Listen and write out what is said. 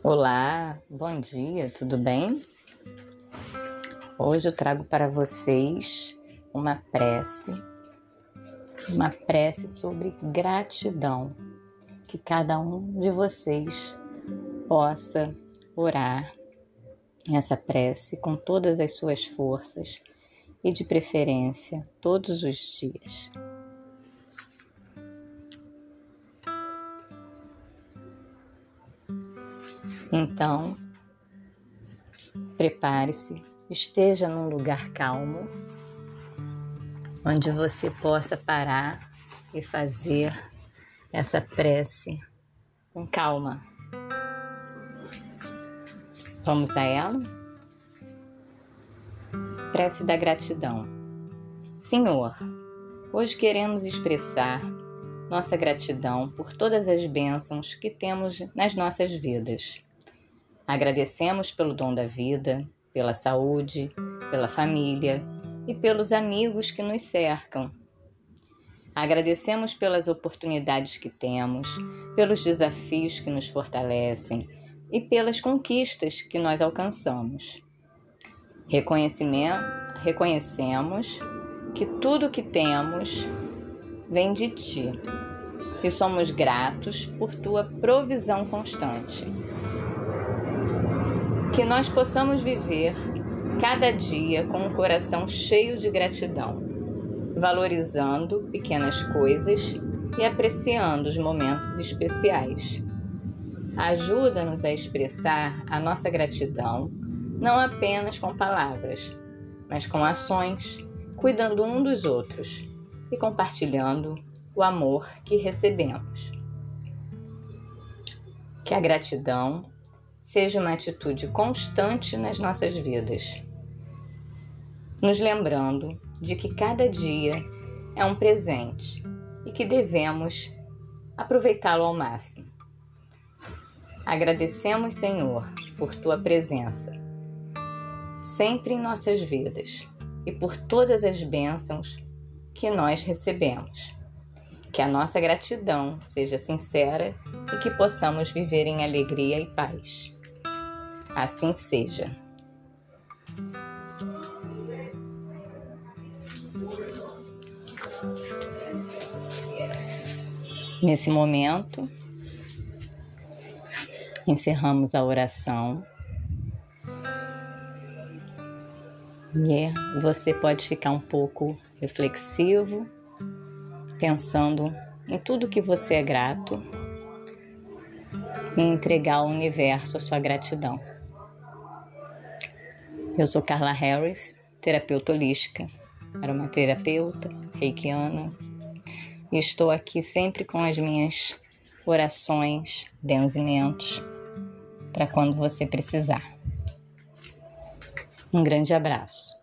Olá, bom dia, tudo bem? Hoje eu trago para vocês uma prece, uma prece sobre gratidão, que cada um de vocês possa orar essa prece com todas as suas forças e de preferência todos os dias. Então, prepare-se, esteja num lugar calmo, onde você possa parar e fazer essa prece com calma. Vamos a ela? Prece da gratidão. Senhor, hoje queremos expressar nossa gratidão por todas as bênçãos que temos nas nossas vidas. Agradecemos pelo dom da vida, pela saúde, pela família e pelos amigos que nos cercam. Agradecemos pelas oportunidades que temos, pelos desafios que nos fortalecem e pelas conquistas que nós alcançamos. Reconhecemos que tudo que temos vem de ti e somos gratos por tua provisão constante que nós possamos viver cada dia com um coração cheio de gratidão, valorizando pequenas coisas e apreciando os momentos especiais. Ajuda-nos a expressar a nossa gratidão não apenas com palavras, mas com ações, cuidando um dos outros e compartilhando o amor que recebemos. Que a gratidão seja uma atitude constante nas nossas vidas, nos lembrando de que cada dia é um presente e que devemos aproveitá-lo ao máximo. Agradecemos, Senhor, por tua presença, sempre em nossas vidas e por todas as bênçãos que nós recebemos. Que a nossa gratidão seja sincera e que possamos viver em alegria e paz. Assim seja. Nesse momento, encerramos a oração. E você pode ficar um pouco reflexivo, pensando em tudo que você é grato e entregar ao universo a sua gratidão. Eu sou Carla Harris, terapeuta holística, aromaterapeuta, reikiana, e estou aqui sempre com as minhas orações, benzimentos, para quando você precisar. Um grande abraço.